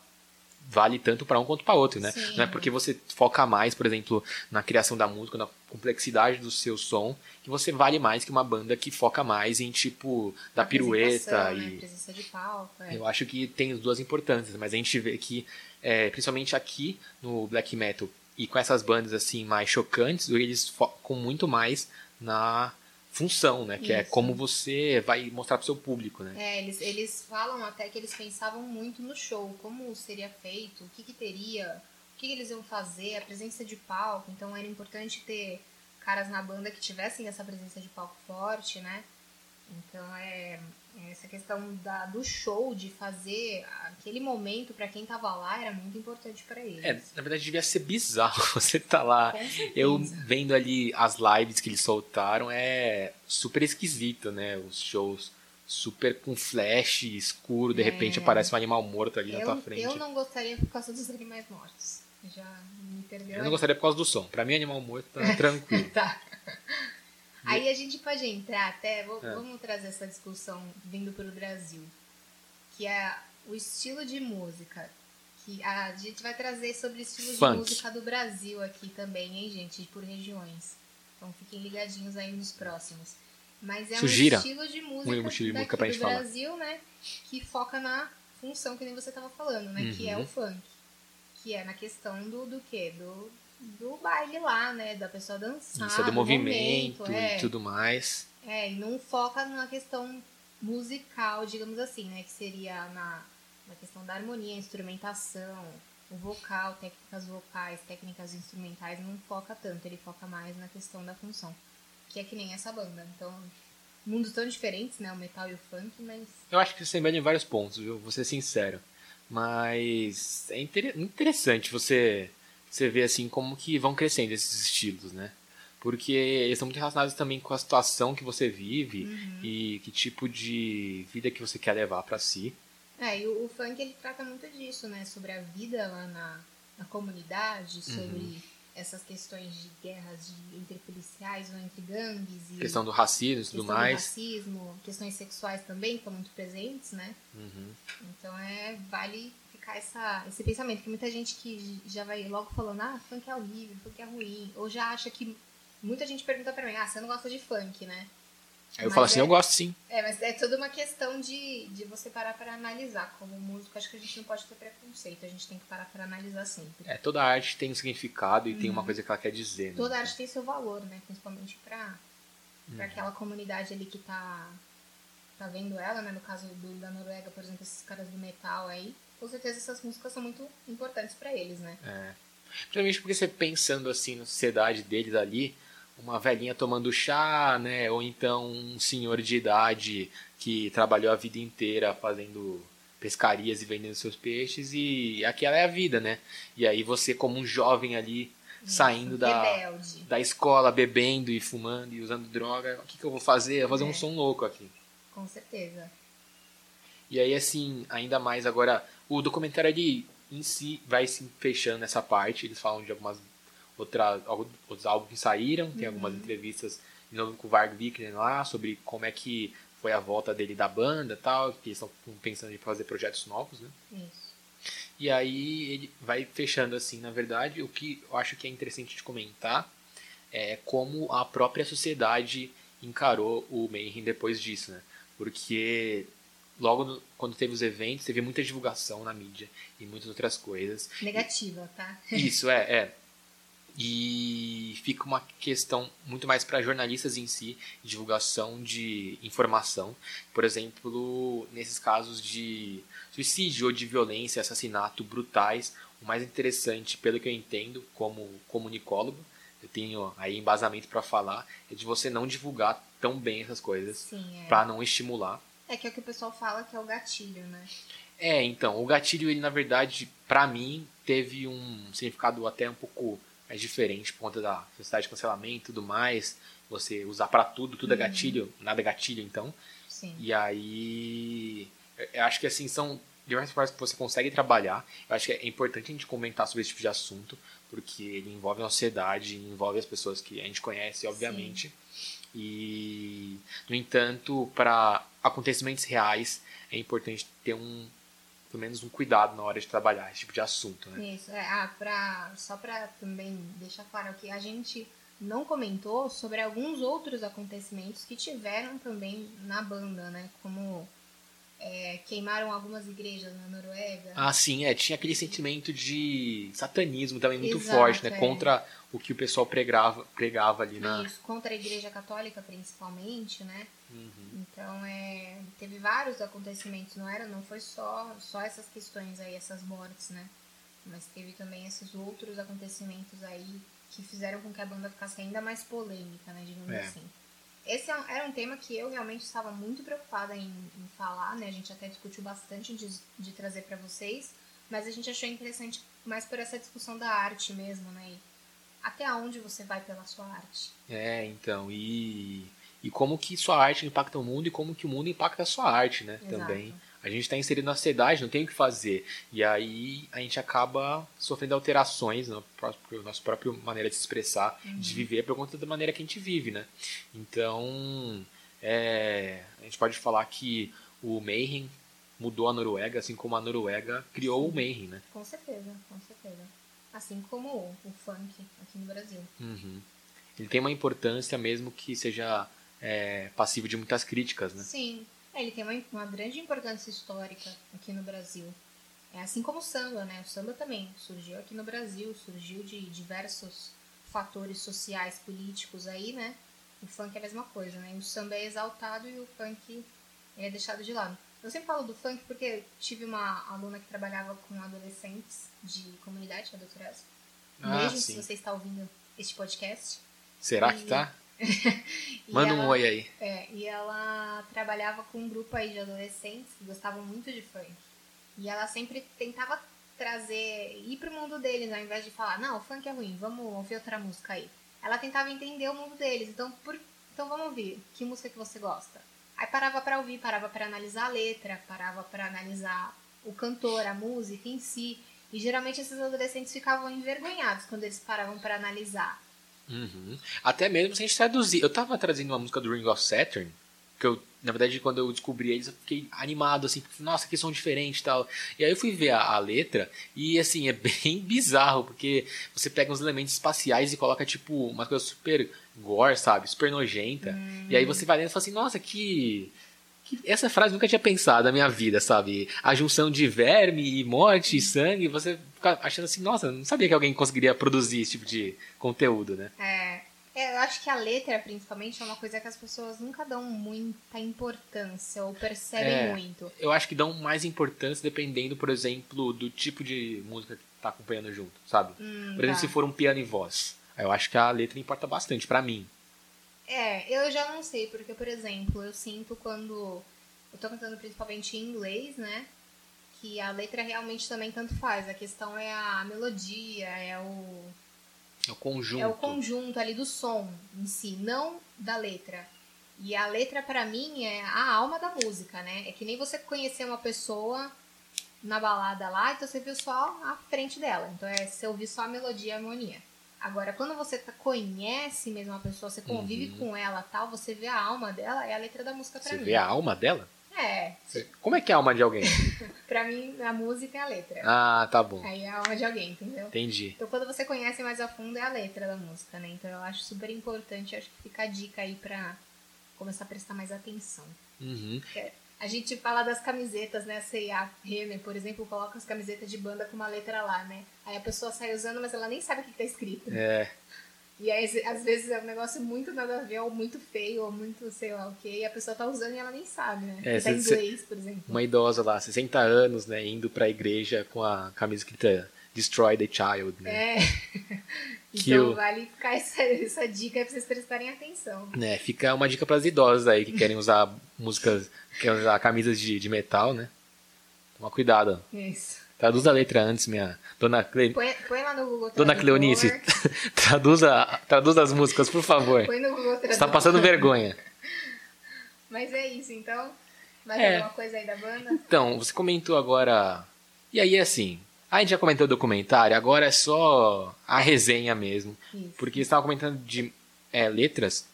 vale tanto para um quanto para outro, né? Sim. Não é porque você foca mais, por exemplo, na criação da música, na complexidade do seu som, que você vale mais que uma banda que foca mais em tipo da pirueta né? e presença de palco. É. Eu acho que tem as duas importâncias, mas a gente vê que é, principalmente aqui no black metal e com essas bandas assim mais chocantes, eles focam muito mais na função, né? Que Isso. é como você vai mostrar para o seu público, né? É, eles, eles falam até que eles pensavam muito no show, como seria feito, o que, que teria, o que, que eles iam fazer, a presença de palco. Então era importante ter caras na banda que tivessem essa presença de palco forte, né? Então é essa questão da, do show, de fazer aquele momento para quem tava lá, era muito importante para eles. É, na verdade devia ser bizarro você tá lá. Eu vendo ali as lives que eles soltaram, é super esquisito, né? Os shows super com flash escuro, de é. repente aparece um animal morto ali eu, na tua frente. Eu não gostaria por causa dos animais mortos. Já me perdeu. Eu não gostaria por causa do som. Para mim, animal morto tá tranquilo. tá. Aí a gente pode entrar até, vou, é. vamos trazer essa discussão vindo para o Brasil, que é o estilo de música. Que a gente vai trazer sobre o estilo Funk. de música do Brasil aqui também, hein, gente? Por regiões. Então fiquem ligadinhos aí nos próximos. Mas é Sugira. um estilo de música, um estilo de música daqui do falar. Brasil, né? Que foca na função que nem você estava falando, né? Uhum. Que é o uhum. funk. Que é na questão do, do quê? Do, do baile lá, né? Da pessoa dançar. Isso, é do, do movimento momento, é. e tudo mais. É, e não foca na questão musical, digamos assim, né? Que seria na, na questão da harmonia, instrumentação, o vocal, técnicas vocais, técnicas instrumentais, não foca tanto, ele foca mais na questão da função. Que é que nem essa banda. Então, mundos tão diferentes, né? O metal e o funk, mas. Eu acho que você embelha em vários pontos, viu? Vou ser sincero. Mas é interessante você você vê assim como que vão crescendo esses estilos, né? Porque eles estão muito relacionados também com a situação que você vive uhum. e que tipo de vida que você quer levar para si. É, e o, o, funk ele trata muito disso, né? Sobre a vida lá na, na comunidade, sobre uhum. essas questões de guerras de, entre policiais ou entre gangues. E questão do racismo e tudo mais. Do racismo, questões sexuais também, que estão muito presentes, né? Uhum. Então é, vale ficar essa, esse pensamento, que muita gente que já vai logo falando, ah, funk é horrível, funk é ruim, ou já acha que. Muita gente pergunta pra mim, ah, você não gosta de funk, né? Aí eu falo assim, é, eu gosto sim. É, mas é toda uma questão de, de você parar para analisar. Como músico, acho que a gente não pode ter preconceito, a gente tem que parar para analisar sempre. É, toda arte tem um significado e tem uma coisa que ela quer dizer. Né? Toda arte tem seu valor, né? Principalmente pra, pra aquela comunidade ali que tá, tá vendo ela, né? No caso do, da Noruega, por exemplo, esses caras do metal aí. Com certeza essas músicas são muito importantes para eles, né? É. Principalmente porque você pensando assim na sociedade deles ali, uma velhinha tomando chá, né? Ou então um senhor de idade que trabalhou a vida inteira fazendo pescarias e vendendo seus peixes e aquela é a vida, né? E aí você como um jovem ali saindo da, da escola, bebendo e fumando e usando droga, o que, que eu vou fazer? Eu vou fazer é. um som louco aqui. Com certeza. E aí, assim, ainda mais agora, o documentário ali em si vai se fechando nessa parte, eles falam de algumas outra, outros álbuns que saíram, tem uhum. algumas entrevistas de novo com o Varg Vikernes lá, sobre como é que foi a volta dele da banda tal, que eles estão pensando em fazer projetos novos, né? Isso. E aí ele vai fechando assim, na verdade, o que eu acho que é interessante de comentar é como a própria sociedade encarou o Mayhem depois disso, né? Porque logo no, quando teve os eventos, teve muita divulgação na mídia e muitas outras coisas. Negativa, tá? Isso, é, é. E fica uma questão muito mais para jornalistas em si, divulgação de informação. Por exemplo, nesses casos de suicídio ou de violência, assassinato brutais, o mais interessante, pelo que eu entendo, como comunicólogo, eu tenho aí embasamento para falar, é de você não divulgar tão bem essas coisas, é. para não estimular. É que é o que o pessoal fala que é o gatilho, né? É, então, o gatilho, ele na verdade, para mim, teve um significado até um pouco é diferente por conta da sociedade de cancelamento e tudo mais. Você usar para tudo, tudo é uhum. gatilho, nada é gatilho, então. Sim. E aí. Eu acho que assim, são diversas formas que você consegue trabalhar. Eu acho que é importante a gente comentar sobre esse tipo de assunto, porque ele envolve a sociedade, envolve as pessoas que a gente conhece, obviamente. Sim. E, no entanto, para acontecimentos reais, é importante ter um pelo menos um cuidado na hora de trabalhar esse tipo de assunto, né? Isso, é, ah, pra, só para também deixar claro que a gente não comentou sobre alguns outros acontecimentos que tiveram também na banda, né? Como é, queimaram algumas igrejas na Noruega. Ah, sim, é. Tinha aquele sentimento de satanismo também muito Exato, forte, né? É. Contra o que o pessoal pregava, pregava ali na. Isso, contra a igreja católica principalmente, né? Uhum. Então, é, teve vários acontecimentos, não era? Não foi só, só essas questões aí, essas mortes, né? Mas teve também esses outros acontecimentos aí que fizeram com que a banda ficasse ainda mais polêmica, né? Digamos é. assim. Esse é era um tema que eu realmente estava muito preocupada em, em falar, né? A gente até discutiu bastante de, de trazer para vocês, mas a gente achou interessante mais por essa discussão da arte mesmo, né? E até onde você vai pela sua arte. É, então, e, e como que sua arte impacta o mundo e como que o mundo impacta a sua arte, né? Exato. Também a gente está inserido na sociedade, não tem o que fazer. E aí a gente acaba sofrendo alterações na própria, nossa própria maneira de se expressar, uhum. de viver, por conta da maneira que a gente vive, né? Então, é, a gente pode falar que o Mayhem mudou a Noruega, assim como a Noruega criou o Mayhem, né? Com certeza, com certeza. Assim como o, o funk aqui no Brasil. Uhum. Ele tem uma importância mesmo que seja é, passivo de muitas críticas, né? Sim, ele tem uma, uma grande importância histórica aqui no Brasil. É assim como o samba, né? O samba também surgiu aqui no Brasil, surgiu de diversos fatores sociais, políticos aí, né? O funk é a mesma coisa, né? O samba é exaltado e o funk é deixado de lado. Eu sempre falo do funk porque tive uma aluna que trabalhava com adolescentes de comunidade, a doutora Elsa. Ah, beijo sim. se você está ouvindo este podcast. Será e... que tá? Manda ela, um oi aí. É, e ela trabalhava com um grupo aí de adolescentes que gostavam muito de funk. E ela sempre tentava trazer, ir pro mundo deles, ao invés de falar, não, o funk é ruim, vamos ouvir outra música aí. Ela tentava entender o mundo deles, então, por, então vamos ouvir, que música que você gosta? Aí parava para ouvir, parava para analisar a letra, parava para analisar o cantor, a música em si. E geralmente esses adolescentes ficavam envergonhados quando eles paravam para analisar. Uhum. Até mesmo se a gente traduzir. Eu tava traduzindo uma música do Ring of Saturn. Porque eu, na verdade, quando eu descobri eles, eu fiquei animado, assim, nossa, que som diferente e tal. E aí eu fui ver a, a, letra e, assim, é bem bizarro, porque você pega uns elementos espaciais e coloca, tipo, uma coisa super gore, sabe? Super nojenta. E aí você vai lendo e fala assim, nossa, que essa frase eu nunca tinha pensado na minha vida, sabe? A junção de verme e morte e sangue, você fica achando assim, nossa, não sabia que alguém conseguiria produzir esse tipo de conteúdo, né? É. é. Eu acho que a letra, principalmente, é uma coisa que as pessoas nunca dão muita importância ou percebem é, muito. Eu acho que dão mais importância dependendo, por exemplo, do tipo de música que tá acompanhando junto, sabe? Hum, por exemplo, tá. se for um piano e voz. Eu acho que a letra importa bastante para mim. É, eu já não sei, porque, por exemplo, eu sinto quando. Eu tô cantando principalmente em inglês, né? Que a letra realmente também tanto faz. A questão é a melodia, é o. É o conjunto. É o conjunto ali do som em si, não da letra. E a letra, para mim, é a alma da música, né? É que nem você conhecer uma pessoa na balada lá, então você viu só a frente dela. Então é você ouvir só a melodia e a harmonia. Agora, quando você tá, conhece mesmo a pessoa, você convive uhum. com ela tal, você vê a alma dela, é a letra da música pra você mim. Você vê a alma dela? É. Como é que é a alma de alguém? pra mim, a música é a letra. Ah, tá bom. Aí é a alma de alguém, entendeu? Entendi. Então, quando você conhece mais a fundo, é a letra da música, né? Então, eu acho super importante, acho que fica a dica aí pra começar a prestar mais atenção. Uhum. É a gente fala das camisetas, né? A C&A Renner, por exemplo, coloca as camisetas de banda com uma letra lá, né? Aí a pessoa sai usando, mas ela nem sabe o que tá escrito. É. E aí, às vezes, é um negócio muito nada a ver, ou muito feio, ou muito sei lá o que, e a pessoa tá usando e ela nem sabe, né? É, tá em inglês, por exemplo. Uma idosa lá, 60 anos, né, indo pra igreja com a camisa escrita Destroy the Child, né? É. então vale ficar essa, essa dica pra vocês prestarem atenção. É, fica uma dica para as idosas aí que querem usar músicas, querem usar camisas de, de metal, né? Toma cuidado. Isso. Traduz a letra antes, minha dona Cle... põe, põe lá no Google Dona Cleonice, traduza, traduza as músicas, por favor. Põe no Google Tradutor. Você tá passando vergonha. Mas é isso, então. Mais é. alguma coisa aí da banda? Então, você comentou agora. E aí, assim, a gente já comentou o documentário, agora é só a resenha mesmo. Isso. Porque estava comentando de é, letras.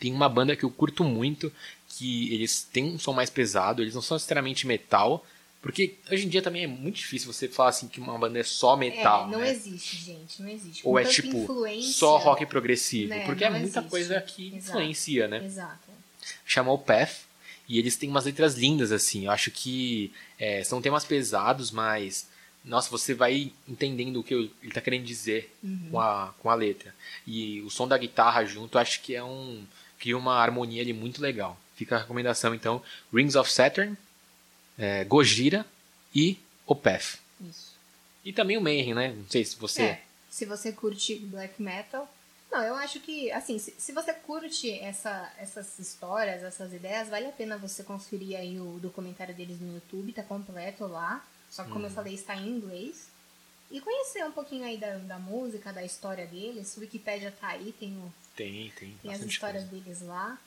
Tem uma banda que eu curto muito, que eles têm um som mais pesado, eles não são necessariamente metal. Porque hoje em dia também é muito difícil você falar assim que uma banda é só metal. É, não né? existe, gente, não existe. Com Ou é tipo só rock progressivo. Né? Porque é não é muita existe. coisa que Exato. influencia, né? Exato. Chamou Path. E eles têm umas letras lindas, assim. Eu acho que é, são temas pesados, mas nossa, você vai entendendo o que ele está querendo dizer uhum. com, a, com a letra. E o som da guitarra junto, acho que é um cria uma harmonia ali muito legal. Fica a recomendação, então, Rings of Saturn, é, Gojira e Opeth. Isso. E também o Mayhem, né? Não sei se você... É, se você curte black metal... Não, eu acho que, assim, se, se você curte essa, essas histórias, essas ideias, vale a pena você conferir aí o documentário deles no YouTube, tá completo lá. Só que, como eu uhum. falei, está em inglês. E conhecer um pouquinho aí da, da música, da história deles. O Wikipedia tá aí, tem o, Tem, tem. Tem as histórias coisa. deles lá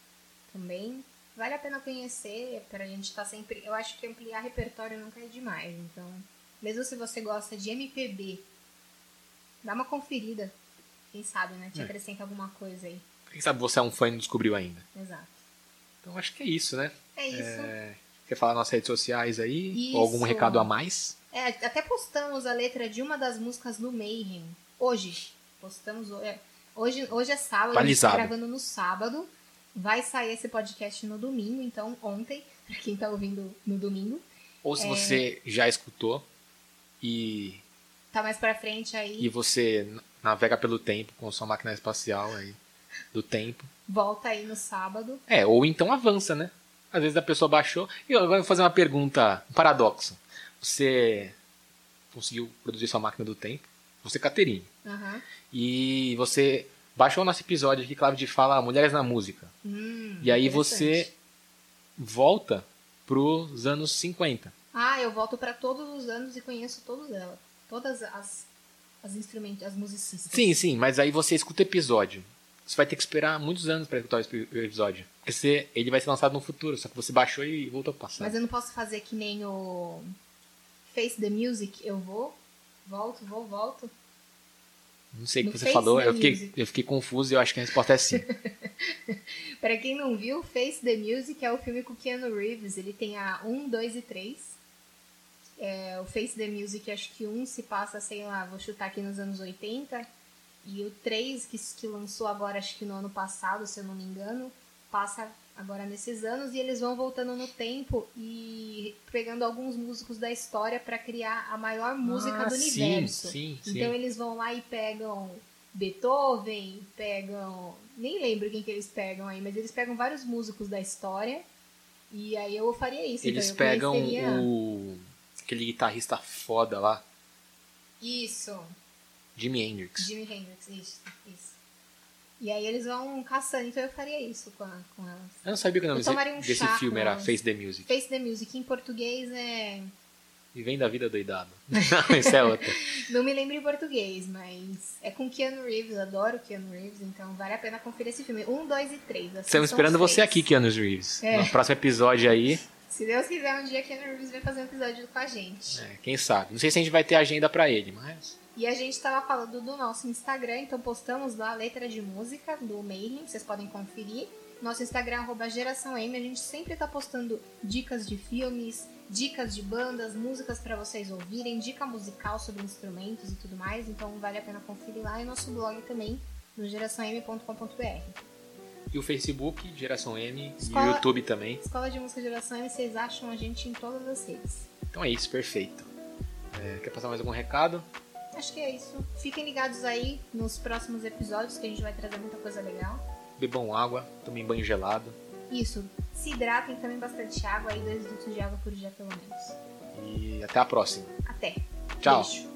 também. Vale a pena conhecer, pra gente estar tá sempre. Eu acho que ampliar repertório nunca é demais. Então, mesmo se você gosta de MPB, dá uma conferida. Quem sabe, né? Te é. acrescenta alguma coisa aí. Quem sabe você é um fã e não descobriu ainda. Exato. Então acho que é isso, né? É isso. É... Quer falar nas redes sociais aí? Isso. Ou algum recado a mais? É, até postamos a letra de uma das músicas do Mayhem. Hoje. Postamos. É, hoje, hoje é sábado, a gente tá gravando no sábado. Vai sair esse podcast no domingo, então ontem, pra quem tá ouvindo no domingo. Ou se é... você já escutou e. Tá mais pra frente aí. E você navega pelo tempo com sua máquina espacial aí do tempo. Volta aí no sábado. É, ou então avança, né? Às vezes a pessoa baixou. E agora eu vou fazer uma pergunta, um paradoxo. Você conseguiu produzir sua máquina do tempo, você é Caterine. Uhum. E você baixou o nosso episódio aqui, claro, de fala Mulheres na Música. Hum, e aí você volta pros anos 50. Ah, eu volto para todos os anos e conheço todos elas. Todas as, as instrumentos, as musicistas. Sim, sim, mas aí você escuta o episódio. Você vai ter que esperar muitos anos para escutar o episódio. Porque você, ele vai ser lançado no futuro, só que você baixou e voltou pro passado. Mas eu não posso fazer que nem o Face the Music, eu vou, volto, vou, volto. Não sei o que No você Face falou, eu fiquei, Music. eu fiquei confuso e eu acho que a resposta é sim. Pra quem não viu, Face the Music é o filme com Keanu Reeves. Ele tem a 1, 2 e 3. É, o Face the Music, acho que um se passa, sei lá, vou chutar aqui nos anos 80. E o 3, que, que lançou agora, acho que no ano passado, se eu não me engano, passa agora nesses anos. E eles vão voltando no tempo e pegando alguns músicos da história pra criar a maior música Ah, do sim, universo. sim, sim. Então eles vão lá e pegam Beethoven, pegam. Nem lembro quem que eles pegam aí, mas eles pegam vários músicos da história. E aí eu faria isso. Eles então pegam conheceria- o. aquele guitarrista foda lá, Isso, Jimi Hendrix. Jimi Hendrix, isso, isso. E aí eles vão caçando, então eu faria isso com, a, com elas. Eu não sabia que o nome um desse filme era elas. Face the Music. Face the Music em português é. E vem da vida doidado. Não, isso é outra. Não me lembro em português, mas é com Keanu Reeves, adoro Keanu Reeves, então vale a pena conferir esse filme. Um, dois e três. Estamos esperando você aqui, Keanu Reeves. É. No próximo episódio aí, Se Deus quiser, um dia Keanu Reeves vai fazer um episódio com a gente. é, quem sabe. Não sei se a gente vai ter agenda pra ele, mas. E a gente tava falando do nosso Instagram, então postamos lá a letra de música do mailing, vocês podem conferir. Nosso Instagram, arroba Geração M, a gente sempre tá postando dicas de filmes, dicas de bandas, músicas pra vocês ouvirem, dica musical sobre instrumentos e tudo mais, então vale a pena conferir lá. E nosso blog também, no geraçãoM.com.br. E o Facebook, Geração M, e o Escola- YouTube também. Escola de Música Geração M, vocês acham a gente em todas as redes. Então é isso, perfeito. É, quer passar mais algum recado? Acho que é isso. Fiquem ligados aí nos próximos episódios, que a gente vai trazer muita coisa legal. Bebam água, tomem banho gelado. Isso. Se hidratem também bastante água, aí 2 litros de água por dia pelo menos. E até a próxima. Até. Tchau. Beijo.